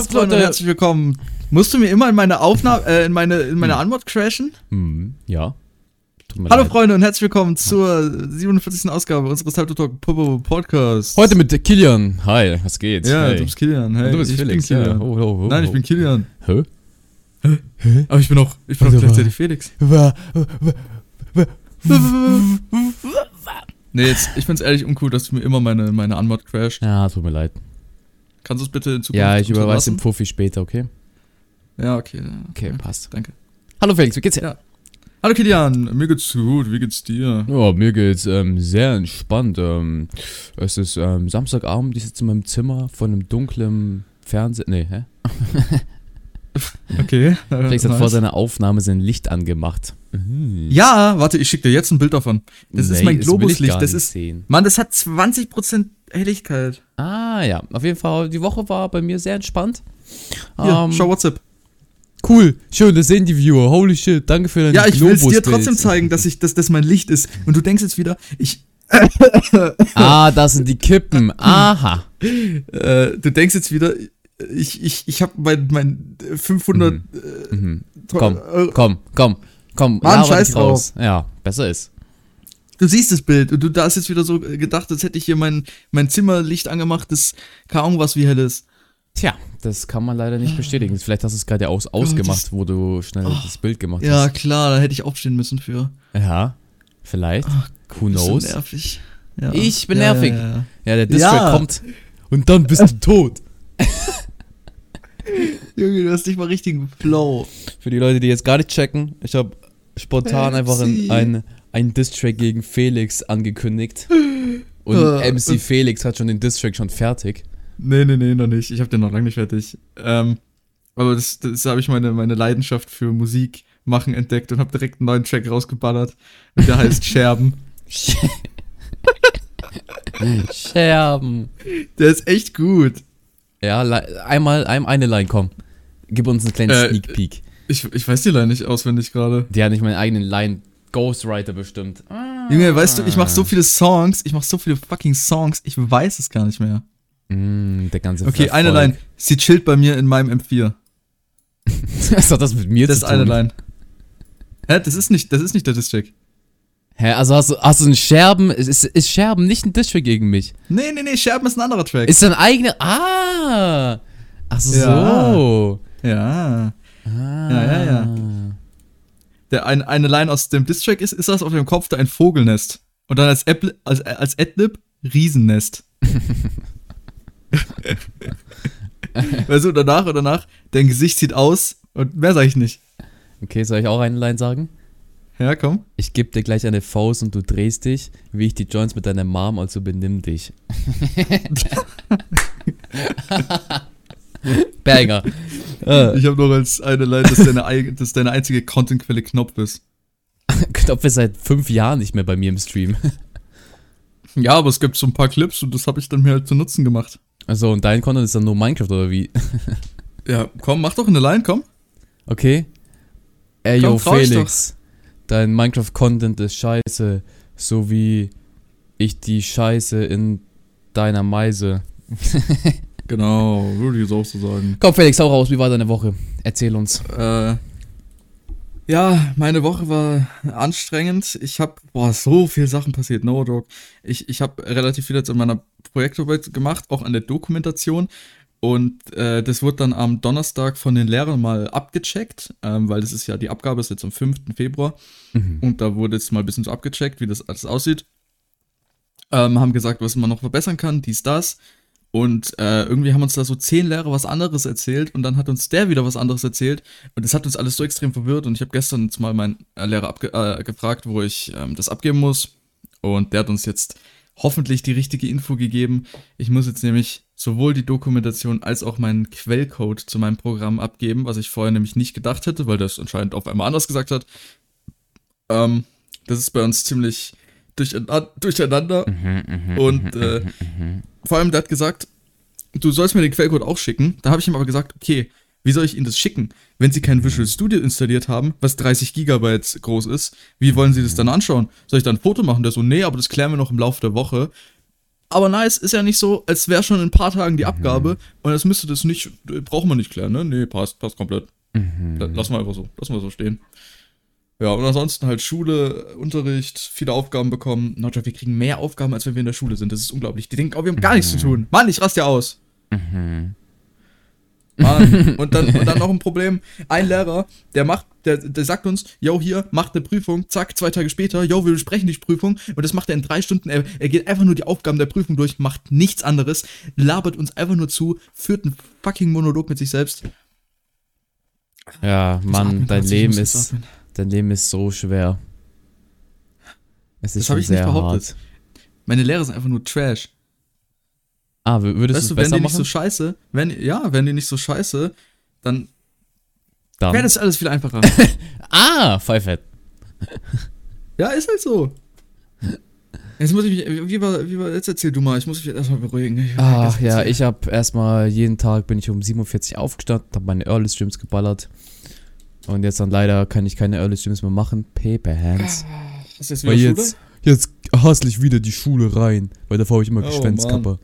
Passt, Leute. Herzlich willkommen. Musst du mir immer in meine Aufnahme, äh, in meine, in meine hm. Antwort crashen? Hm, ja. Hallo leid. Freunde und herzlich willkommen zur 47. Ausgabe unseres Type Talk Podcast. Heute mit Kilian. Hi, was geht? Ja, hey. du bist Kilian. Hey, du bist ich Felix. Bin Kilian. Ja. Oh, oh, oh, Nein, ich bin Kilian. Hä? Hä? Aber ich bin auch, ich bin auch gleichzeitig Felix. nee, jetzt, ich find's ehrlich uncool, dass du mir immer meine, meine Anmod crasht. Ja, tut mir leid. Kannst du es bitte in Zukunft Ja, ich überweise den Puffi später, okay? Ja, okay. Okay, passt. Danke. Hallo Felix, wie geht's dir? Ja. Hallo Kilian, mir geht's gut, wie geht's dir? Ja, mir geht's ähm, sehr entspannt. Ähm, es ist ähm, Samstagabend, ich sitze in meinem Zimmer vor einem dunklen Fernseher. Nee, hä? okay. Felix hat nice. vor seiner Aufnahme sein Licht angemacht. Mhm. Ja, warte, ich schicke dir jetzt ein Bild davon. Das nee, ist mein Globuslicht. Das ist. Sehen. Mann, das hat 20% Helligkeit. Ah ja, auf jeden Fall. Die Woche war bei mir sehr entspannt. Ja, ähm, schau WhatsApp. Cool, schön, das sehen die Viewer. Holy shit, danke für dein Ja, ich will es dir trotzdem zeigen, dass, ich, dass das mein Licht ist. Und du denkst jetzt wieder, ich. ah, das sind die Kippen. Aha. Äh, du denkst jetzt wieder, ich, ich, ich habe mein, mein 500. Mhm. Äh, mhm. Komm, komm, komm, komm. Mann, scheiß drauf. Ja, besser ist. Du siehst das Bild und du da hast jetzt wieder so gedacht, als hätte ich hier mein, mein Zimmerlicht angemacht, das keine Ahnung was wie hell ist. Tja, das kann man leider nicht bestätigen. Vielleicht hast du es gerade aus, ausgemacht, oh, wo du schnell oh, das Bild gemacht ja, hast. Ja, klar, da hätte ich aufstehen müssen für. Ja, vielleicht. Ach, Who knows? Nervig. Ja. Ich bin ja, nervig. Ja, der Distrack kommt und dann bist du tot. Junge, du hast nicht mal richtigen Flow. Für die Leute, die jetzt gar nicht checken, ich habe spontan einfach ein, ein, ein Distrack gegen Felix angekündigt. Und uh, MC Felix hat schon den Distrack schon fertig. Nee, nee, nee, noch nicht. Ich habe den noch lange nicht fertig. Ähm, aber das, das habe ich meine, meine Leidenschaft für Musik machen entdeckt und habe direkt einen neuen Track rausgeballert. Und der heißt Scherben. Scherben. Der ist echt gut. Ja, einmal, eine Line, komm. Gib uns einen kleinen äh, Sneak Peek. Ich, ich weiß die Line nicht auswendig gerade. Die hat nicht meinen eigenen Line Ghostwriter bestimmt. Ah. Junge, weißt du, ich mach so viele Songs, ich mach so viele fucking Songs, ich weiß es gar nicht mehr. Mm, der ganze Okay, Verfolg. eine Line. Sie chillt bei mir in meinem M4. Was hat das mit mir das zu tun? Das ist eine Line. Hä, das ist nicht, das ist nicht der District. Hä, also hast du, hast du einen Scherben? Ist, ist Scherben nicht ein District gegen mich? Nee, nee, nee, Scherben ist ein anderer Track. Ist ein eigener. Ah! Ach so. Ja. Ja. Ah. Ja, ja, ja. Der, ein, eine Line aus dem Distrack ist, ist das auf dem Kopf da ein Vogelnest. Und dann als, Apple, als, als Adlib Riesennest. weißt du, danach und danach, dein Gesicht sieht aus und mehr sage ich nicht. Okay, soll ich auch eine Line sagen? Ja, komm. Ich gebe dir gleich eine Faust und du drehst dich, wie ich die Joints mit deiner Mom, also benimm dich. Banger. Ich habe noch als eine Line, dass deine, dass deine einzige Contentquelle Knopf ist. Knopf ist seit fünf Jahren nicht mehr bei mir im Stream. Ja, aber es gibt so ein paar Clips und das habe ich dann mir halt zu Nutzen gemacht. Also und dein Content ist dann nur Minecraft oder wie? ja, komm, mach doch eine Line, komm. Okay. Ey, komm, yo, Felix. Dein Minecraft-Content ist scheiße. So wie ich die Scheiße in deiner Meise. Genau, würde ich jetzt auch so sagen. Komm, Felix, hau raus. Wie war deine Woche? Erzähl uns. Äh. Ja, meine Woche war anstrengend. Ich habe, boah, so viele Sachen passiert, no dog. Ich, ich habe relativ viel jetzt an meiner Projektarbeit gemacht, auch an der Dokumentation. Und äh, das wurde dann am Donnerstag von den Lehrern mal abgecheckt, ähm, weil das ist ja, die Abgabe ist jetzt am 5. Februar. Mhm. Und da wurde jetzt mal ein bisschen so abgecheckt, wie das alles aussieht. Ähm, haben gesagt, was man noch verbessern kann, dies, das. Und äh, irgendwie haben uns da so zehn Lehrer was anderes erzählt und dann hat uns der wieder was anderes erzählt. Und das hat uns alles so extrem verwirrt. Und ich habe gestern jetzt mal meinen äh, Lehrer äh, gefragt, wo ich ähm, das abgeben muss. Und der hat uns jetzt hoffentlich die richtige Info gegeben. Ich muss jetzt nämlich sowohl die Dokumentation als auch meinen Quellcode zu meinem Programm abgeben, was ich vorher nämlich nicht gedacht hätte, weil das anscheinend auf einmal anders gesagt hat. Ähm, das ist bei uns ziemlich durcheinander. Mhm, mhm, und mhm, äh, vor allem, der hat gesagt, du sollst mir den Quellcode auch schicken. Da habe ich ihm aber gesagt, okay, wie soll ich Ihnen das schicken? Wenn Sie kein Visual Studio installiert haben, was 30 Gigabyte groß ist, wie wollen Sie das dann anschauen? Soll ich dann ein Foto machen? Der so, nee, aber das klären wir noch im Laufe der Woche. aber nice, ist ja nicht so, als wäre schon in ein paar Tagen die Abgabe mhm. und das müsste das nicht, brauchen wir nicht klären, ne? Nee, passt, passt komplett. Mhm. Lassen wir einfach so, lassen wir so stehen. Ja, und ansonsten halt Schule, Unterricht, viele Aufgaben bekommen. Notjob, wir kriegen mehr Aufgaben, als wenn wir in der Schule sind. Das ist unglaublich. Die denken, oh, wir haben gar nichts zu mhm. tun. Mann, ich raste ja aus. Mhm. Mann. Und dann, und dann noch ein Problem. Ein Lehrer, der macht, der, der sagt uns, yo, hier, macht eine Prüfung, zack, zwei Tage später, yo, wir besprechen die Prüfung. Und das macht er in drei Stunden. Er, er geht einfach nur die Aufgaben der Prüfung durch, macht nichts anderes, labert uns einfach nur zu, führt einen fucking Monolog mit sich selbst. Ja, Mann, dein Leben ist. Atmen. Dein Leben ist so schwer. Es ist das habe ich nicht behauptet. Hart. Meine Lehrer sind einfach nur Trash. Ah, würdest weißt du, wenn die nicht so scheiße, wenn, ja, wenn die nicht so scheiße, dann, dann. wäre das alles viel einfacher. ah, Pfeifett. ja, ist halt so. Jetzt muss ich mich, wie war, wie war, jetzt erzähl du mal, ich muss mich erstmal beruhigen. Ach ja, ich habe erstmal jeden Tag bin ich um 47 aufgestanden, habe meine Early Streams geballert. Und jetzt dann leider kann ich keine Early Streams mehr machen. Paper Hands. Ist jetzt wieder weil jetzt, jetzt hassle ich wieder die Schule rein, weil davor habe ich immer oh, Geschwänzkapper.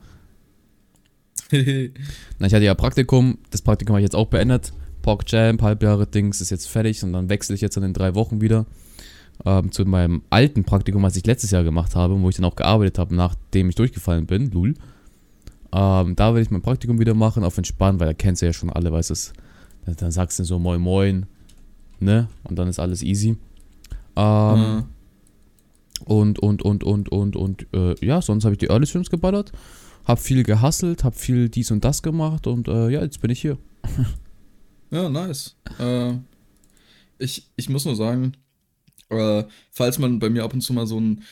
Na, ich hatte ja Praktikum, das Praktikum habe ich jetzt auch beendet. Pork Jam, Halbjahre Dings ist jetzt fertig und dann wechsle ich jetzt in den drei Wochen wieder ähm, zu meinem alten Praktikum, was ich letztes Jahr gemacht habe, wo ich dann auch gearbeitet habe, nachdem ich durchgefallen bin, lul. Ähm, da werde ich mein Praktikum wieder machen, auf entspannen, weil da kennst du ja schon alle, weißt du, dann sagst du so moin moin, ne? Und dann ist alles easy. Ähm, mhm. Und, und, und, und, und, und, äh, ja, sonst habe ich die Early Streams geballert, hab viel gehustelt, hab viel dies und das gemacht und äh, ja, jetzt bin ich hier. ja, nice. Äh, ich, ich muss nur sagen, äh, falls man bei mir ab und zu mal so ein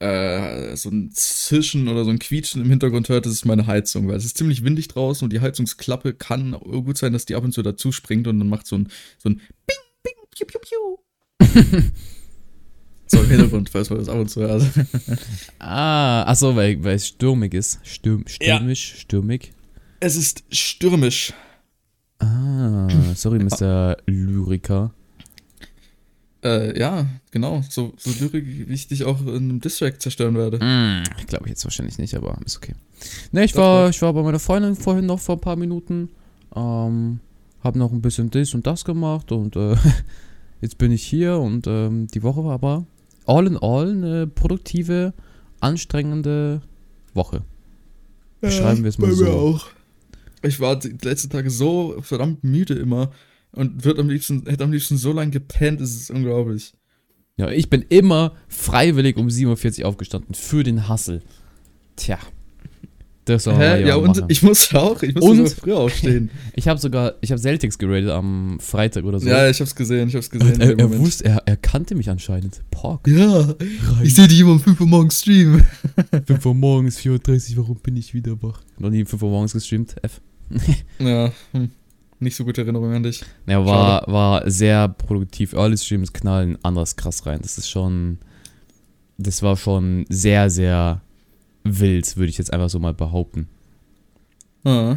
äh, so ein Zischen oder so ein Quietschen im Hintergrund hört, das ist meine Heizung, weil es ist ziemlich windig draußen und die Heizungsklappe kann gut sein, dass die ab und zu dazu springt und dann macht so ein, so ein Bing Piu, piu, piu. so im Hintergrund, falls man das ab und zu hört. ah, achso, weil, weil es stürmig ist. Stürm, stürmisch, ja. stürmig. Es ist stürmisch. Ah, sorry, Mr. Lyriker. Äh, ja, genau. So, so Lyrik, wie ich dich auch in einem Distrack zerstören werde. Mm, Glaube ich jetzt wahrscheinlich nicht, aber ist okay. Ne, ich war, ich war bei meiner Freundin vorhin noch vor ein paar Minuten. Ähm, hab noch ein bisschen das und das gemacht und äh, jetzt bin ich hier und ähm, die Woche war aber all in all eine produktive, anstrengende Woche. Beschreiben ja, wir es mal so. Auch. Ich war die letzten Tage so verdammt müde immer und wird am liebsten, hätte am liebsten so lange gepennt, es ist unglaublich. Ja, ich bin immer freiwillig um 47 aufgestanden für den Hassel. Tja. Das soll Hä? Ja, und machen. ich muss auch, ich muss und, früher aufstehen. ich habe sogar, ich habe Celtics geradet am Freitag oder so. Ja, ich hab's gesehen, ich hab's gesehen. Er, er wusste, er, er kannte mich anscheinend. Pork. Ja, Rein. ich sehe dich immer um 5 Uhr morgens streamen. 5 Uhr morgens, 4.30 Uhr, warum bin ich wieder wach? Noch nie um 5 Uhr morgens gestreamt, F. ja, hm. nicht so gute Erinnerung an dich. Ja, war, war sehr produktiv. Early Streams knallen anders krass rein. Das ist schon, das war schon sehr, sehr wild, würde ich jetzt einfach so mal behaupten. Ah.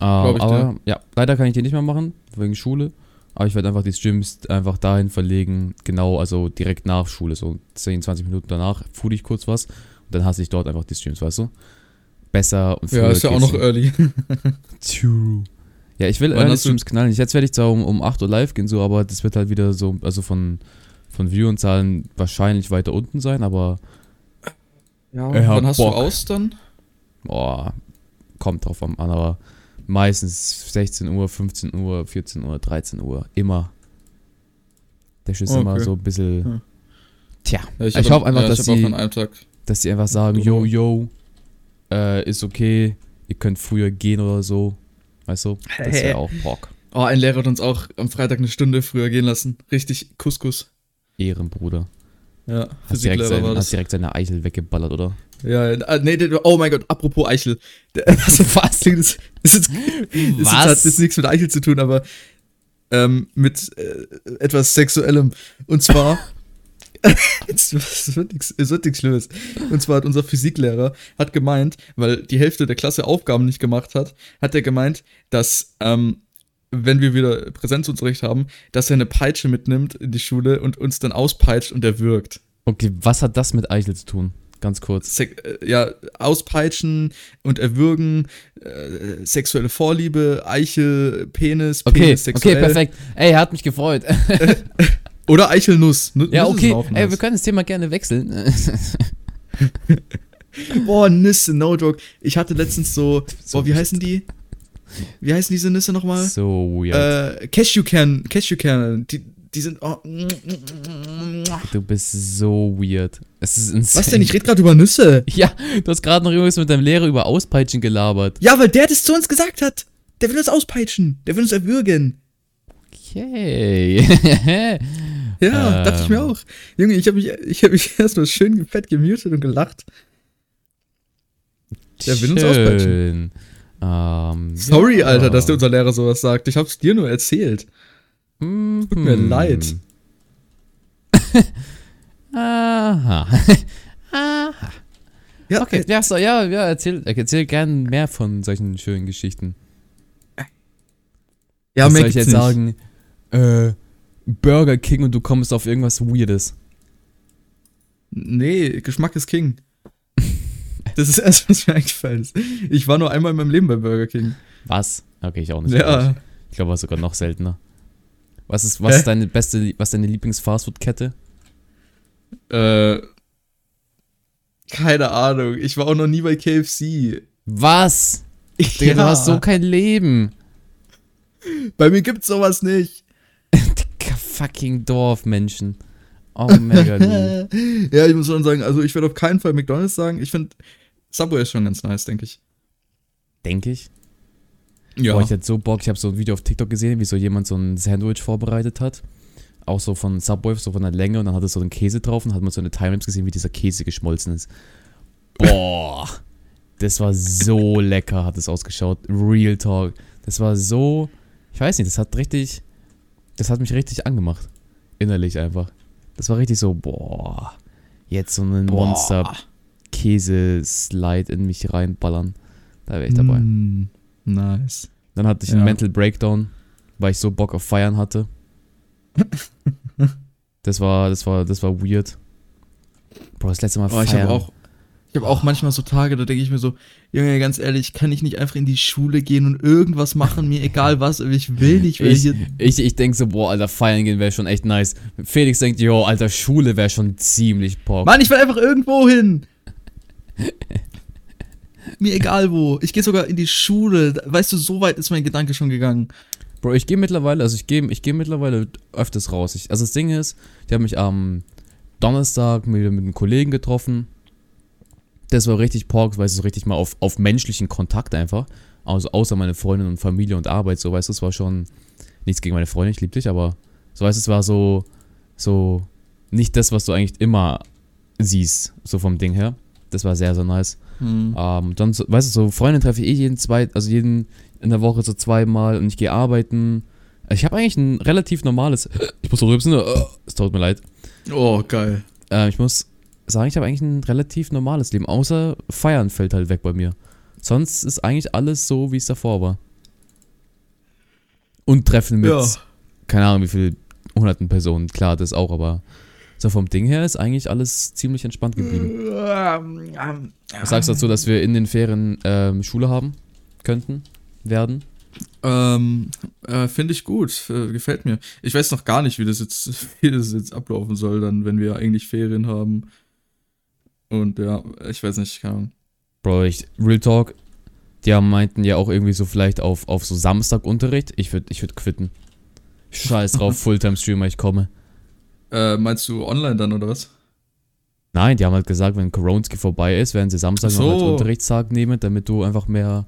Ähm, aber ja, leider kann ich die nicht mehr machen, wegen Schule. Aber ich werde einfach die Streams einfach dahin verlegen, genau, also direkt nach Schule, so 10, 20 Minuten danach, fuhr ich kurz was und dann hasse ich dort einfach die Streams, weißt du? Besser und Ja, ist ja auch noch early. True. Ja, ich will Early Streams knallen. Jetzt werde ich zwar um, um 8 Uhr live gehen, so, aber das wird halt wieder so, also von, von View-Zahlen wahrscheinlich weiter unten sein, aber ja, ja wann hast Bock. du aus dann? Boah, kommt drauf an, aber meistens 16 Uhr, 15 Uhr, 14 Uhr, 13 Uhr, immer. Der Schiss okay. immer so ein bisschen. Hm. Tja, ja, ich, ich hoffe einfach, ja, dass, sie, dass sie einfach sagen, yo, yo, äh, ist okay, ihr könnt früher gehen oder so. Weißt du? Das ist ja auch Bock. Oh, ein Lehrer hat uns auch am Freitag eine Stunde früher gehen lassen. Richtig Couscous. Ehrenbruder. Ja, sein, war das. hast direkt seine Eichel weggeballert, oder? Ja, äh, nee, oh mein Gott, apropos Eichel. Also, was? Das, ist jetzt, was? Das hat jetzt nichts mit Eichel zu tun, aber ähm, mit äh, etwas Sexuellem. Und zwar, es wird nichts Schlimmes. Und zwar hat unser Physiklehrer hat gemeint, weil die Hälfte der Klasse Aufgaben nicht gemacht hat, hat er gemeint, dass ähm, wenn wir wieder Präsenzunterricht haben, dass er eine Peitsche mitnimmt in die Schule und uns dann auspeitscht und er wirkt. Okay, was hat das mit Eichel zu tun? ganz kurz. Sek äh, ja, auspeitschen und erwürgen, äh, sexuelle Vorliebe, Eichel, Penis, Okay, Penis, sexuell. okay, perfekt. Ey, hat mich gefreut. Oder Eichelnuss. Nu- ja, Nüsse okay. Ey, wir können das Thema gerne wechseln. Boah, Nüsse, no joke. Ich hatte letztens so, So boah, wie heißen die? Wie heißen diese Nüsse nochmal? so weird. Äh, Cashewkern, Cashewkerne. Die, die sind, oh. du bist so weird. Es ist insane. Was denn? Ich rede gerade über Nüsse. Ja, du hast gerade noch irgendwas mit deinem Lehrer über Auspeitschen gelabert. Ja, weil der das zu uns gesagt hat. Der will uns auspeitschen. Der will uns erwürgen. Okay. Ja, dachte ich mir Ähm. auch. Junge, ich habe mich, ich hab mich erstmal schön fett gemutet und gelacht. Der will uns auspeitschen. Ähm, Sorry, ja. Alter, dass dir unser Lehrer sowas sagt. Ich hab's dir nur erzählt. Mhm. Tut mir leid. Aha. Aha. Ja, Okay, ja, so, ja, ja, erzähl, erzähl gern mehr von solchen schönen Geschichten. ja, Was soll ich jetzt nicht. sagen? Äh, Burger King und du kommst auf irgendwas Weirdes. Nee, Geschmack ist King. Das ist erst, was mir eingefallen ist. Ich war nur einmal in meinem Leben bei Burger King. Was? Okay, ich auch nicht. Ja. Ich, glaube, war sogar noch seltener. Was ist, was Hä? ist deine beste, was ist deine Lieblings-Fastfood-Kette? Äh. Keine Ahnung. Ich war auch noch nie bei KFC. Was? Digga, du hast so kein Leben. Bei mir gibt's sowas nicht. Dicker fucking Dorfmenschen. Oh, mega ja, ich muss schon sagen, also ich werde auf keinen Fall McDonalds sagen. Ich finde, Subway ist schon ganz nice, denke ich. Denke ich. Ja. Boah, ich hätte so Bock, ich habe so ein Video auf TikTok gesehen, wie so jemand so ein Sandwich vorbereitet hat. Auch so von Subway, so von der Länge und dann hat es so einen Käse drauf und hat man so eine Timelapse gesehen, wie dieser Käse geschmolzen ist. Boah, das war so lecker, hat es ausgeschaut. Real Talk. Das war so, ich weiß nicht, das hat richtig, das hat mich richtig angemacht. Innerlich einfach. Das war richtig so, boah, jetzt so einen Boah. Monster Käse-Slide in mich reinballern. Da wäre ich dabei. Mm, nice. Dann hatte ich einen Ja. Mental Breakdown, weil ich so Bock auf Feiern hatte. Das war, das war, das war weird. Bro, das letzte Mal Oh, ich feiern. habe auch, ich habe auch manchmal so Tage, da denke ich mir so, Junge, ganz ehrlich, kann ich nicht einfach in die Schule gehen und irgendwas machen, mir egal was, aber ich will nicht, weil ich, ich, ich denk so, boah, Alter, feiern gehen wäre schon echt nice. Felix denkt, jo, Alter, Schule wäre schon ziemlich Bock. Mann, ich will einfach irgendwo hin. Mir egal wo. Ich gehe sogar in die Schule. Weißt du, so weit ist mein Gedanke schon gegangen. Bro, ich gehe mittlerweile, also ich gehe ich geh mittlerweile öfters raus. Ich, also das Ding ist, ich habe mich am Donnerstag mit, mit einem Kollegen getroffen. Das war richtig Pork, weil es so richtig mal auf, auf menschlichen Kontakt einfach. Also außer meine Freundin und Familie und Arbeit, so weißt du, es war schon nichts gegen meine Freundin, ich liebe dich, aber so weißt du, es war so, so nicht das, was du eigentlich immer siehst, so vom Ding her. Das war sehr, sehr nice. Hm. Ähm, dann, so, weißt du, so Freunde treffe ich eh jeden zwei, also jeden in der Woche so zweimal und ich gehe arbeiten. Ich habe eigentlich ein relativ normales. Ich muss so rübsen, äh, es tut mir leid. Oh, geil. Äh, ich muss sagen, ich habe eigentlich ein relativ normales Leben, außer Feiern fällt halt weg bei mir. Sonst ist eigentlich alles so, wie es davor war. Und Treffen mit, Ja. keine Ahnung, wie viel hunderten Personen, klar, das auch, aber so vom Ding her ist eigentlich alles ziemlich entspannt geblieben. Was sagst du dazu, dass wir in den Ferien ähm, Schule haben könnten, werden? Ähm, äh, finde ich gut, äh, gefällt mir. Ich weiß noch gar nicht, wie das jetzt, wie das jetzt ablaufen soll, dann, wenn wir eigentlich Ferien haben. Und ja, ich weiß nicht, keine Ahnung. Bro, ich, Real Talk, die haben meinten ja auch irgendwie so vielleicht auf, auf so Samstagunterricht. Ich würde ich würd quitten. Scheiß drauf, Fulltime-Streamer, ich komme. Äh, meinst du online dann oder was? Nein, die haben halt gesagt, wenn Koronski vorbei ist, werden sie Samstag Ach noch als so. Unterrichtstag nehmen, damit du einfach mehr,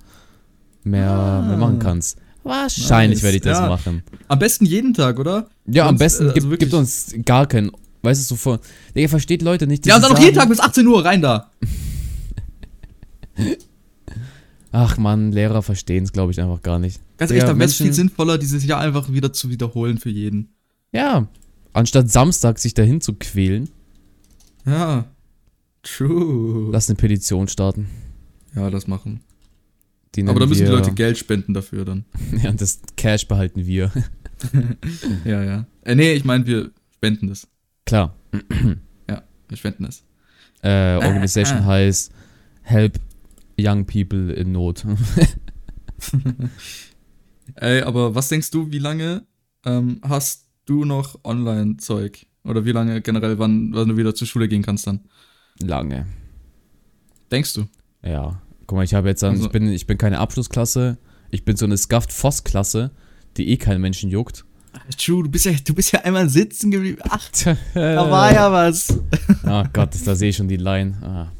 mehr, Ah. mehr machen kannst. Wahrscheinlich Nice, werde ich das ja. machen. Am besten jeden Tag, oder? Ja, am Sonst, besten äh, also gibt, gibt uns gar keinen, weißt du, so von, Digga, versteht Leute nicht, Ja, dann noch jeden Tag bis 18 Uhr rein da. Ach man, Lehrer verstehen es, glaube ich, einfach gar nicht. Ganz ehrlich, dann wäre es viel sinnvoller, dieses Jahr einfach wieder zu wiederholen für jeden. Ja, anstatt Samstag sich dahin zu quälen, Ja. True. lass eine Petition starten. ja, das machen. Aber da müssen die Leute Geld spenden dafür dann. Ja, und das Cash behalten wir. Ja, ja. Äh, nee, ich meine, wir spenden das. Klar. Wir spenden es. äh, Organisation heißt Help Young People in Not. Ey, aber was denkst du, wie lange ähm, hast du noch Online-Zeug? Oder wie lange generell, wann, wann du wieder zur Schule gehen kannst dann? Lange. Denkst du? Ja. Guck mal, ich habe jetzt dann, Also- ich bin, ich bin keine Abschlussklasse. Ich bin so eine Scuffed-Voss-Klasse, die eh keinen Menschen juckt. True, du bist ja, du bist ja einmal sitzen geblieben. Ach, da war ja was. Ah Gott, da sehe ich schon die Line. Ah.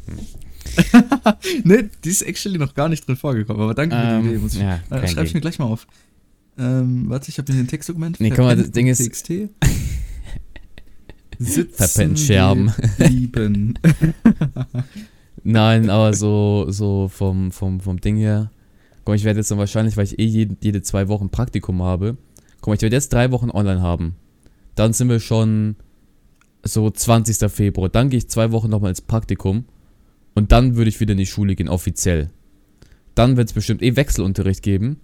ne, die ist actually noch gar nicht drin vorgekommen, aber danke für die Ähm, Idee. Muss ich, ja, äh, schreib ich mir gleich mal auf. Ähm, warte, ich habe hier ein Textdokument. Nee, guck mal, das Ding ist- TXT. Sitzen Verpennt Scherben. geblieben. Nein, aber so, so vom, vom, vom Ding her. Guck mal, ich werde jetzt dann wahrscheinlich, weil ich eh jede, jede zwei Wochen Praktikum habe. Guck mal, ich werde jetzt drei Wochen online haben. Dann sind wir schon so 20. Februar. Dann gehe ich zwei Wochen nochmal ins Praktikum. Und dann würde ich wieder in die Schule gehen, offiziell. Dann wird es bestimmt eh Wechselunterricht geben.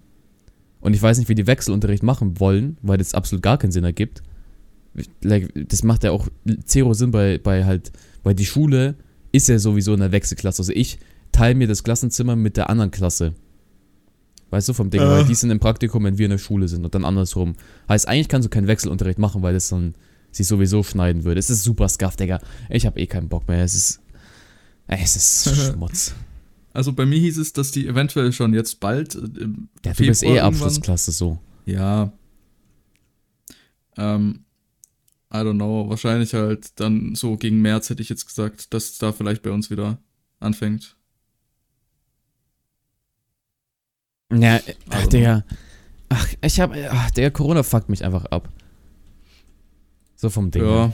Und ich weiß nicht, wie die Wechselunterricht machen wollen, weil das absolut gar keinen Sinn ergibt. Das macht ja auch zero Sinn bei, bei halt, weil die Schule ist ja sowieso in der Wechselklasse. Also ich teile mir das Klassenzimmer mit der anderen Klasse. Weißt du, vom Ding, Äh. weil die sind im Praktikum, wenn wir in der Schule sind und dann andersrum. Heißt, eigentlich kannst du keinen Wechselunterricht machen, weil das dann sich sowieso schneiden würde. Es ist super scuff, Digga. Ich habe eh keinen Bock mehr. Es ist. Es ist Schmutz. Also bei mir hieß es, dass die eventuell schon jetzt bald. äh, Im Ja, du bist eh Abschlussklasse so. Ja. Ähm, I don't know. Wahrscheinlich halt dann so gegen März hätte ich jetzt gesagt, dass da vielleicht bei uns wieder anfängt. Ja, ach, Also- Digga. Ach, ich hab. Ach, der Corona fuckt mich einfach ab. So vom Ding. Ja. her.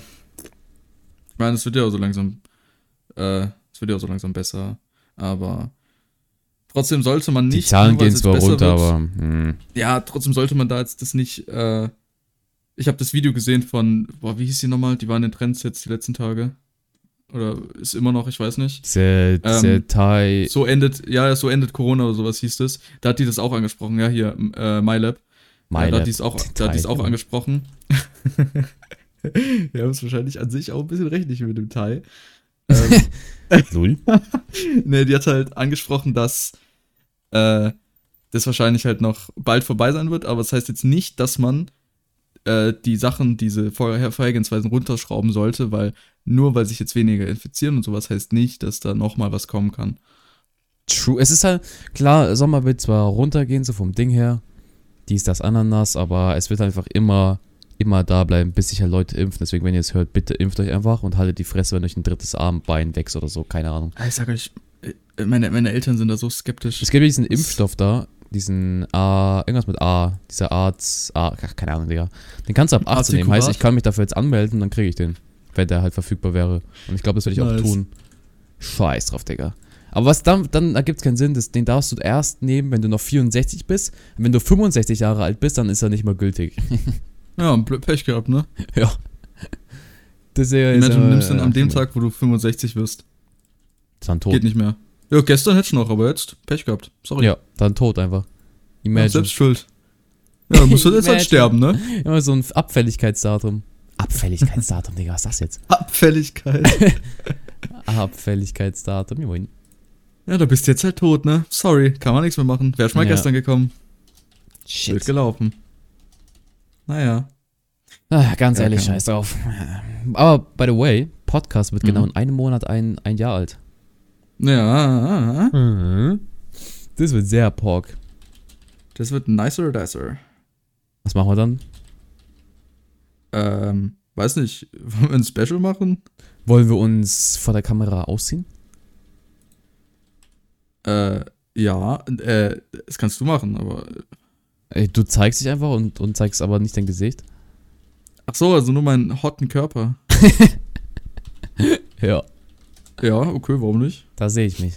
Ich meine, es wird ja auch so langsam, äh, es wird ja auch so langsam besser, aber trotzdem sollte man Die nicht. Zahlen nur weil gehen zwar runter, wird- aber. Hm. Ja, trotzdem sollte man da jetzt das nicht, äh, ich habe das Video gesehen von, boah, wie hieß die nochmal? Die waren in den Trends jetzt die letzten Tage. Oder ist immer noch, ich weiß nicht. Diese Ähm, Thai. So endet, ja, so endet Corona oder sowas hieß das. Da hat die das auch angesprochen, ja, hier, äh, MyLab. Ja, da hat die es auch, da hat die's auch Thai. angesprochen. Wir haben es wahrscheinlich an sich auch ein bisschen recht nicht mit dem Teil. Ähm, Lul. ne, die hat halt angesprochen, dass äh, das wahrscheinlich halt noch bald vorbei sein wird, aber das heißt jetzt nicht, dass man äh, die Sachen, diese Vorher Vorhergehensweisen runterschrauben sollte, weil nur weil sich jetzt weniger infizieren und sowas heißt nicht, dass da nochmal was kommen kann. True. Es ist halt, klar, Sommer wird zwar runtergehen, so vom Ding her. Dies, das, Ananas, aber es wird einfach immer, immer da bleiben, bis sich halt Leute impfen. Deswegen, wenn ihr es hört, bitte impft euch einfach und haltet die Fresse, wenn euch ein drittes Armbein wächst oder so. Keine Ahnung. Ich sag euch, äh, meine, meine Eltern sind da so skeptisch. Es gibt ja diesen Impfstoff da, diesen A, irgendwas mit A, dieser Arzt, A, ach, keine Ahnung, Digga. Den kannst du ab 18 nehmen. Heißt, ich kann mich dafür jetzt anmelden, dann kriege ich den. Wenn der halt verfügbar wäre. Und ich glaube, das werde ich Nice. auch tun. Scheiß drauf, Digga. Aber was dann, dann ergibt es keinen Sinn, das, den darfst du erst nehmen, wenn du noch 64 bist. Und wenn du 65 Jahre alt bist, dann ist er nicht mehr gültig. Ja, Pech gehabt, ne? ja. Das ist ja. ja- du nimmst ja, an dem ja. Tag, wo du 65 wirst. Dann tot. Geht nicht mehr. Ja, gestern hätte ich noch, aber jetzt Pech gehabt. Sorry. Ja, dann tot einfach. Ja, Imagine. selbst schuld. Ja, du musst du jetzt halt sterben, ne? Immer so ein Abfälligkeitsdatum. Abfälligkeitsdatum, Digga, was ist das jetzt? Abfälligkeit. Abfälligkeitsdatum, moin. ja, du bist jetzt halt tot, ne? Sorry, kann man nichts mehr machen. Wär schon mal Ja. gestern gekommen. Shit. gelaufen. Naja. Ah, ganz Ja, ehrlich, scheiß drauf. Aber, by the way, Podcast wird Mhm. genau in einem Monat ein, ein Jahr alt. Ja, Das wird sehr pork. das wird nicer dicer. Was machen wir dann? Ähm, weiß nicht, wollen wir ein Special machen? Wollen wir uns vor der Kamera ausziehen? Äh, ja, äh, das kannst du machen, aber. Ey, du zeigst dich einfach und, und zeigst aber nicht dein Gesicht. Ach so, also nur meinen hotten Körper. Ja. Ja, okay, warum nicht? Da sehe ich mich.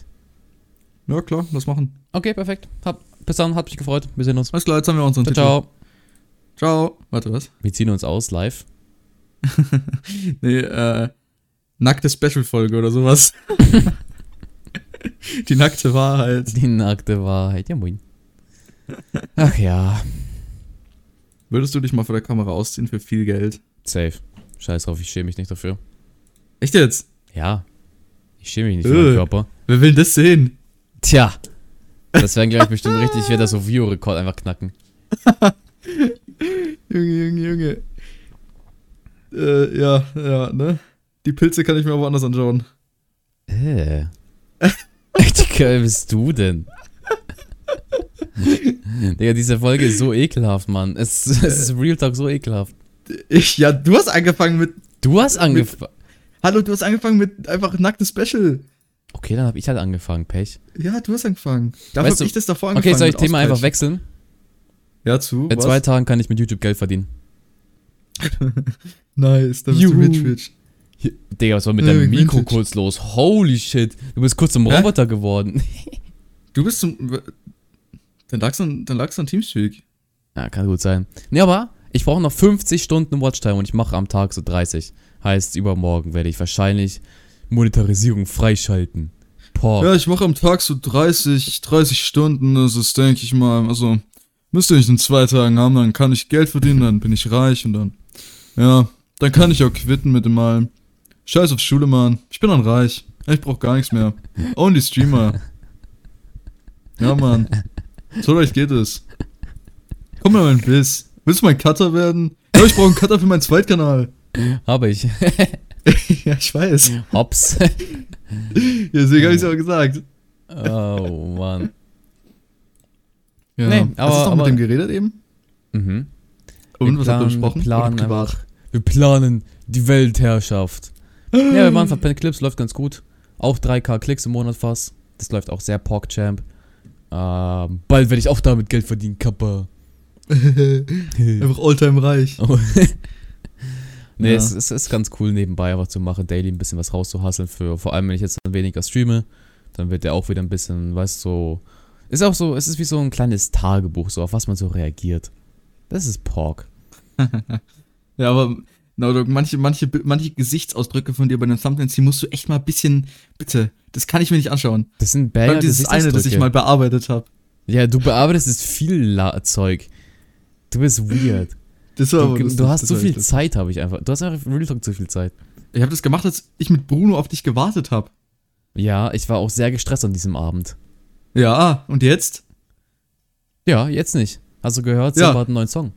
Ja, klar, lass machen. Okay, perfekt. Hab, bis dann, hat mich gefreut. Wir sehen uns. Alles klar, jetzt haben wir unseren Ciao, Titel. ciao. Ciao. Warte, was? Wir ziehen uns aus live. Nee, äh, nackte Special-Folge oder sowas. Die nackte Wahrheit. Die nackte Wahrheit. Ja, moin. Ach ja. Würdest du dich mal vor der Kamera ausziehen für viel Geld? Safe. Scheiß drauf, ich schäme mich nicht dafür. Echt jetzt? Ja. Ich schäme mich nicht für meinen Äh. Körper. Wer will das sehen? Tja. Das werden gleich bestimmt richtig, ich werde das so View-Rekord einfach knacken. Junge, Junge, Junge. Äh, ja, ja, ne? Die Pilze kann ich mir auch woanders anschauen. Äh. Digga, wer bist du denn? Digga, diese Folge ist so ekelhaft, Mann. Es, es ist Real Talk so ekelhaft. Ich, ja, du hast angefangen mit. Du hast angefangen. Hallo, du hast angefangen mit einfach nacktes Special. Okay, dann habe ich halt angefangen, Pech. Ja, du hast angefangen. Dafür Weißt du- ich das davor angefangen. Okay, soll ich Thema einfach Ausgleich. wechseln? Ja, zu. In was? zwei Tagen kann ich mit YouTube Geld verdienen. Nice, da bist Juhu. du rich, rich. Hier, Digga, was war mit Ja, deinem Mikro kurz los? Holy shit. Du bist kurz zum? Roboter geworden. Du bist zum. Dann lag's an, dann lag's an Teamspeak. Ja, kann gut sein. Nee, aber ich brauche noch 50 Stunden Watchtime und ich mache am Tag so 30. Heißt, übermorgen werde ich wahrscheinlich Monetarisierung freischalten. Boah. Ja, ich mache am Tag so 30, 30 Stunden. Das ist, denke ich mal, also. Müsste ich in zwei Tagen haben, dann kann ich Geld verdienen, dann bin ich reich und dann. Ja, dann kann ich auch quitten mit dem allem. Scheiß auf Schule, Mann. Ich bin dann reich. Ich brauch gar nichts mehr. Only Streamer. Ja, Mann. So leicht geht es. Komm mal mein Biss. Willst du mein Cutter werden? Ja, ich brauche einen Cutter für meinen Zweitkanal. Habe ich. ja, ich weiß. Hops. Ja, deswegen habe ich es auch gesagt. oh, Mann. Ja. Nee, Hast aber- du doch aber- mit dem geredet eben? Mhm. Und Wir was habt ihr planen- besprochen? Wir planen, privat? einfach, wir planen die Weltherrschaft. ja, wir machen Verpennt Clips, läuft ganz gut. Auch 3k Klicks im Monat fast. Das läuft auch sehr PorkChamp. Ähm, bald werde ich auch damit Geld verdienen, Kappa. Einfach alltime reich. Oh. nee, Ja. es, es ist ganz cool nebenbei einfach zu machen, daily ein bisschen was rauszuhasseln für, vor allem wenn ich jetzt dann weniger streame, dann wird der auch wieder ein bisschen, weißt du, so, ist auch so, es ist wie so ein kleines Tagebuch, so auf was man so reagiert. Das ist Pork. Ja, aber no, Dog, manche, manche, manche Gesichtsausdrücke von dir bei den Thumbnails, die musst du echt mal ein bisschen, bitte, das kann ich mir nicht anschauen. Das sind Vor Banger allem dieses eine, das ich mal bearbeitet habe. Ja, du bearbeitest es viel La Zeug. Du bist weird. Das war Du, aber du hast das so viel lustig. Zeit, habe ich einfach. Du hast einfach Real Talk zu viel Zeit. Ich habe das gemacht, als ich mit Bruno auf dich gewartet habe. Ja, ich war auch sehr gestresst an diesem Abend. Ja, und jetzt? Ja, jetzt nicht. Hast du gehört? Ja. Seba hat einen neuen Song.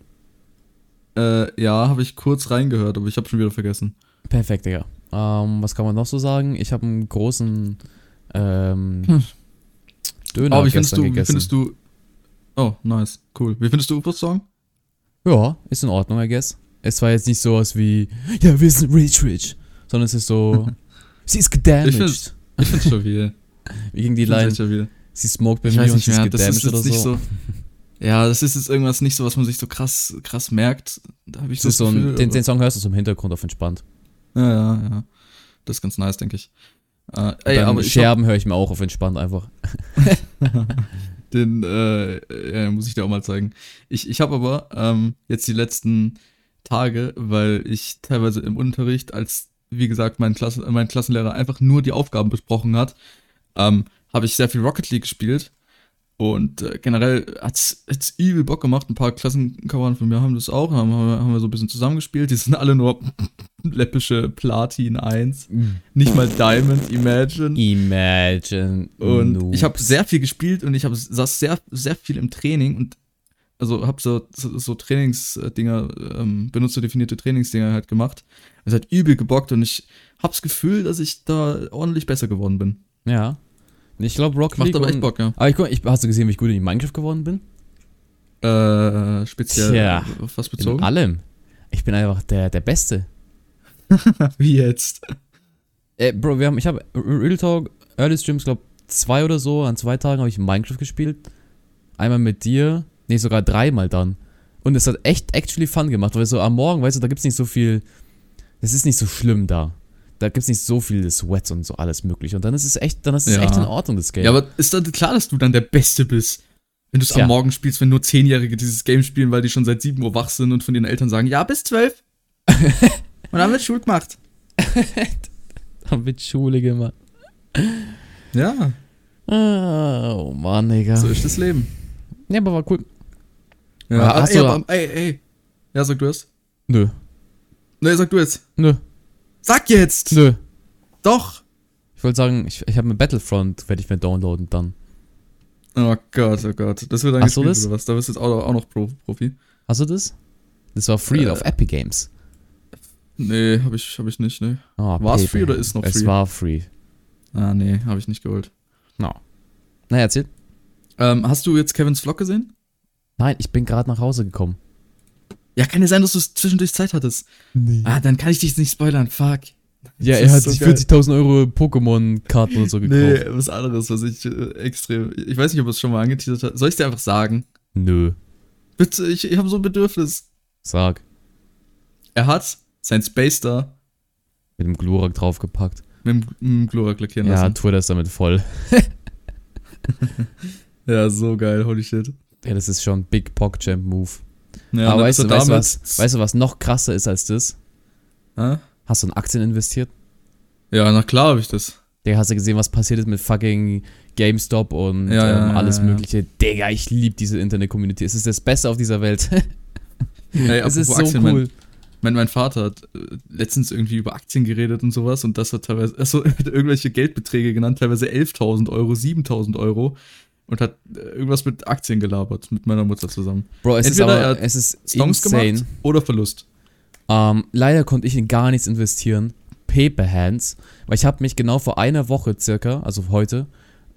Äh, ja, habe ich kurz reingehört, aber ich habe schon wieder vergessen. Perfekt, Digga. Ähm, was kann man noch so sagen? Ich habe einen großen ähm, Hm. Döner aber wie findest, du, wie gegessen. findest du. Oh, nice, cool. Wie findest du Ufos Song? Ja, ist in Ordnung, I guess. Es war jetzt nicht sowas wie, ja, wir sind rich, rich. Sondern es ist so, sie ist gedamaged. Ich Ich find's stabil. Wie ging die Line? Sie smoked bei Ich mir und sie ist gedamaged oder nicht so. so. Ja, das ist jetzt irgendwas nicht so, was man sich so krass, krass merkt. Da habe ich Das ist so ein, Gefühl, den, aber- den Song hörst du so im Hintergrund auf entspannt. Ja, ja, ja. Das ist ganz nice, denke ich. Äh, ey, aber Scherben höre ich mir auch auf entspannt einfach. den äh, ja, muss ich dir auch mal zeigen. Ich, ich habe aber ähm, jetzt die letzten Tage, weil ich teilweise im Unterricht, als wie gesagt mein, Klassen, mein Klassenlehrer einfach nur die Aufgaben besprochen hat, ähm, habe ich sehr viel Rocket League gespielt. Und äh, generell hat's, hat's übel Bock gemacht. Ein paar Klassenkameraden von mir haben das auch. Haben, haben, wir- so ein bisschen zusammengespielt. Die sind alle nur läppische Platin 1. Nicht mal Diamond, Imagine. Imagine. Und Noobs. ich habe sehr viel gespielt und ich habe saß sehr, sehr viel im Training und also habe so, so, so Trainingsdinger, ähm, benutzerdefinierte Trainingsdinger halt gemacht. Es hat übel gebockt und ich habe das Gefühl, dass ich da ordentlich besser geworden bin. Ja. Ich glaube Rocket Macht League. aber echt Bock, ja. Aber ich, guck, ich, hast du gesehen, wie ich gut in Minecraft geworden bin? Äh, speziell Tja, auf was In bezogen? allem. Ich bin einfach der, der Beste. Wie jetzt? Äh, Bro, wir haben, ich habe Real Talk, Early Streams, glaube zwei oder so, an zwei Tagen habe ich Minecraft gespielt. Einmal mit dir, nee, sogar dreimal dann. Und es hat echt actually fun gemacht, weil so am Morgen, weißt du, da gibt's nicht so viel, es ist nicht so schlimm da. Da gibt's nicht so viel Sweats und so alles mögliche. Und dann ist es echt, dann ist es Ja. echt in Ordnung, das Game. Ja, aber ist dann klar, dass du dann der Beste bist? Wenn du es am Morgen spielst, wenn nur Zehnjährige dieses Game spielen, weil die schon seit 7 Uhr wach sind und von ihren Eltern sagen, ja, bis 12. und dann wird Schul gemacht. Dann wird Schule gemacht. Ja, Ah, oh Mann, Digga. so ist das Leben. Nee, aber war cool. Ja, Aber ey, aber, ey, ey. Ja, sag du es. Nö. Nee, sag du jetzt. Nö. Sag jetzt! Nö. Doch! Ich wollte sagen, ich, ich habe mir Battlefront, werde ich mir downloaden dann. Oh Gott, oh Gott. Das wird dann Hast du gespielt das? oder was? Da bist du jetzt auch, auch noch Pro, Profi. Hast du das? Das war free Äh. auf Epic Games. Nee, hab ich, hab ich nicht, nee. Oh, War's Paper. free oder ist noch es free? war free. Ah, nee, hab ich nicht geholt. No. Na, erzähl. Ähm, hast du jetzt Kevins Vlog gesehen? Nein, ich bin gerade nach Hause gekommen. Ja, kann ja sein, dass du zwischendurch Zeit hattest. Nee. Ah, dann kann ich dich nicht spoilern. Fuck. Ja, Das er hat so sich geil. 40.000 Euro Pokémon-Karten oder so gekauft. Nee, was anderes, was ich äh, extrem. Ich weiß nicht, ob es schon mal angeteasert hat. Soll ich dir einfach sagen? Nö. Bitte, ich, ich habe so ein Bedürfnis. Sag. Er hat sein Space Star Mit dem Glurak draufgepackt. mit dem, mit dem Glurak lackieren Ja, lassen. Twitter ist damit voll. Ja, so geil, holy shit. Ja, das ist schon Big Champ Move. Ja, Aber weißt du, weißt, du was, weißt du, was noch krasser ist als das? Hä? Hast du in Aktien investiert? Ja, na klar habe ich das. Digga, hast du gesehen, was passiert ist mit fucking GameStop und Ja, ähm, ja, alles ja. Mögliche? Digga, ich liebe diese Internet-Community. Es ist das Beste auf dieser Welt. Hey, es ist so Aktien, mein- cool. Mein, mein Vater hat äh, letztens irgendwie über Aktien geredet und sowas und das hat teilweise, also hat irgendwelche Geldbeträge genannt, teilweise 11.000 Euro, 7.000 Euro und hat äh, irgendwas mit Aktien gelabert, mit meiner Mutter zusammen. Bro, es Entweder ist er aber, es ist Songs insane. gemacht oder Verlust. Ähm, leider konnte ich in gar nichts investieren. Paper Hands. Weil ich habe mich genau vor einer Woche circa, also heute,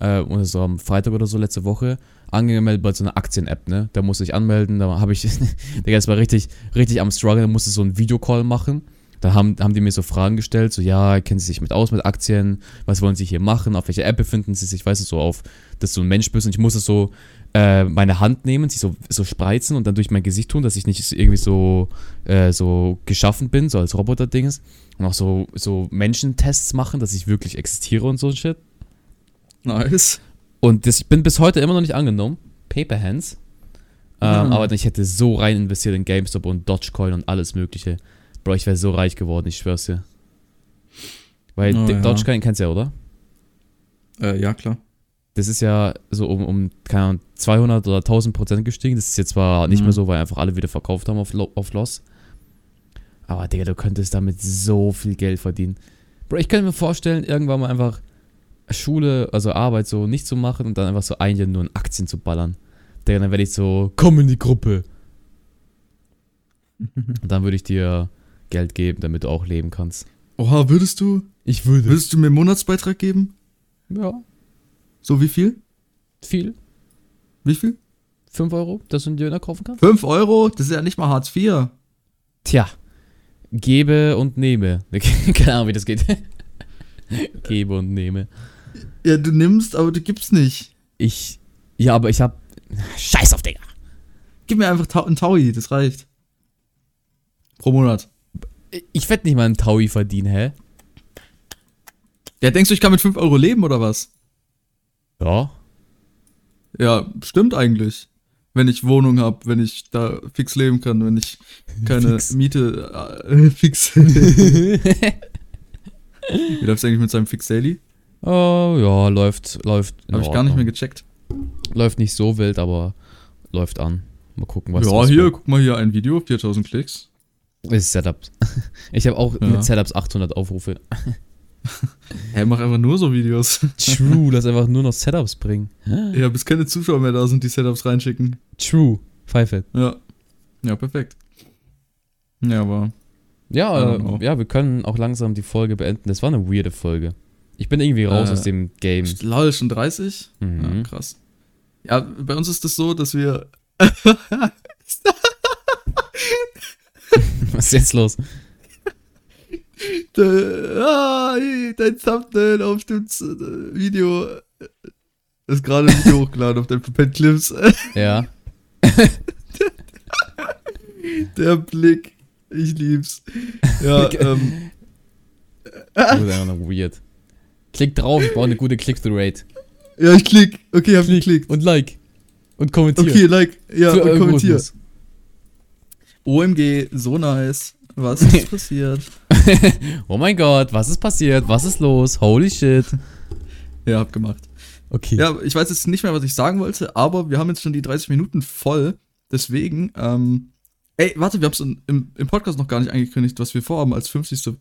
äh, oder so am Freitag oder so letzte Woche, angemeldet bei so einer Aktien-App, ne? Da musste ich anmelden, da habe ich, Digga, das war richtig, richtig am Struggle, da musste ich so einen Videocall machen. Da haben, haben die mir so Fragen gestellt, so, ja, kennen Sie sich mit aus mit Aktien? Was wollen Sie hier machen? Auf welcher App befinden Sie sich? Weißt du, so auf, dass du ein Mensch bist und ich musste so äh, meine Hand nehmen, sie so, so spreizen und dann durch mein Gesicht tun, dass ich nicht irgendwie so, äh, so geschaffen bin, so als Roboter-Dings. Und auch so, so Menschentests machen, dass ich wirklich existiere und so ein Shit. Nice. Und das, ich bin bis heute immer noch nicht angenommen. Paper Hands. Ähm, Mhm. Aber ich hätte so rein investiert in GameStop und Dogecoin und alles Mögliche. Bro, ich wäre so reich geworden, ich schwör's dir. Weil Oh, ja. Dogecoin kennst du ja, oder? Äh, ja, klar. Das ist ja so um, um keine Ahnung, 200 oder 1000 Prozent gestiegen. Das ist jetzt zwar nicht Mhm. mehr so, weil einfach alle wieder verkauft haben auf, auf Loss. Aber Digga, du könntest damit so viel Geld verdienen. Bro, ich könnte mir vorstellen, irgendwann mal einfach Schule, also Arbeit so nicht zu machen und dann einfach so ein Jahr nur in Aktien zu ballern. Digga, dann werde ich so, komm in die Gruppe. Und dann würde ich dir Geld geben, damit du auch leben kannst. Oha, würdest du, Ich würde. würdest du mir einen Monatsbeitrag geben? Ja, So wie viel? viel. Wie viel? 5 Euro, dass du einen Döner kaufen kannst? 5 Euro? Das ist ja nicht mal Hartz IV. Tja, gebe und nehme. Keine Ahnung, wie das geht. gebe und nehme. Ja, du nimmst, aber du gibst nicht. Ich, ja, aber ich hab, scheiß auf, Digga. Gib mir einfach ein Taui, das reicht. Pro Monat. Ich werd nicht mal einen Taui verdienen, hä? Ja, denkst du, ich kann mit 5 Euro leben oder was? Ja. Ja, stimmt eigentlich. Wenn ich Wohnung habe, wenn ich da fix leben kann, wenn ich keine Fix. Miete äh, fix. Wie läuft's eigentlich mit seinem Fix Daily? Oh, ja, läuft, läuft. Habe ich gar nicht mehr gecheckt. Läuft nicht so wild, aber läuft an. Mal gucken, was ja, hier, guck mal hier ein Video, 4000 Klicks. Ist Setups. Ich habe auch Ja. mit Setups 800 Aufrufe. Hä, mach einfach nur so Videos. True, lass einfach nur noch Setups bringen. ja, bis keine Zuschauer mehr da sind, die Setups reinschicken. True. Pfeife. Ja. Ja, perfekt. Ja, aber. Ja, äh, ja, wir können auch langsam die Folge beenden. Das war eine weirde Folge. Ich bin irgendwie raus Äh, aus dem Game. Lol, schon 30? Mhm. Ja, krass. Ja, bei uns ist das so, dass wir. Was ist jetzt los? De, ah, dein Thumbnail auf dem Z äh, Video ist gerade ein Video hochgeladen auf den Pet Clips. Ja. Der Blick. Ich lieb's. Ja, ähm, Das ist einfach noch weird. Klick drauf, ich brauche eine gute Click-Through-Rate. ja, ich klick. Okay, hab geklickt. Und like. Und kommentier. Okay, like. Ja, Für und kommentier. OMG, so nice. Was ist passiert? Oh mein Gott, was ist passiert? Was ist los? Holy shit. Ja, hab gemacht. Okay. Ja, ich weiß jetzt nicht mehr, was ich sagen wollte, aber wir haben jetzt schon die 30 Minuten voll. Deswegen, ähm, ey, warte, wir haben es im, im Podcast noch gar nicht angekündigt, was wir vorhaben als 50.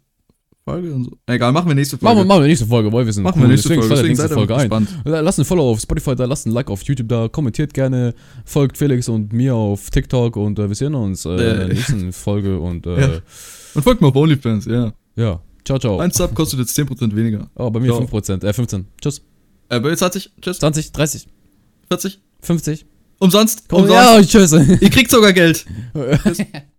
Folge und so. Egal, machen wir nächste Machen Folge. wir, machen wir nächste Folge, weil wir sind Machen wir cool, nächste deswegen Folge. Deswegen nächste Folge ein. Lasst ein Follow auf Spotify da, lasst ein Like auf YouTube da, kommentiert gerne, folgt Felix und mir auf TikTok und äh, wir sehen uns äh, in der Äh. nächsten Folge und äh, Ja. Und folgt mir auf OnlyFans, ja. ja. Ciao, ciao. Ein Sub kostet jetzt 10% weniger. Oh, bei mir Ciao. 5%, äh 15. Tschüss. Äh, bei 20, tschüss, 20, 30, 40. 50. Umsonst. Komm, Umsonst. ja, tschüss. Ihr kriegt sogar Geld.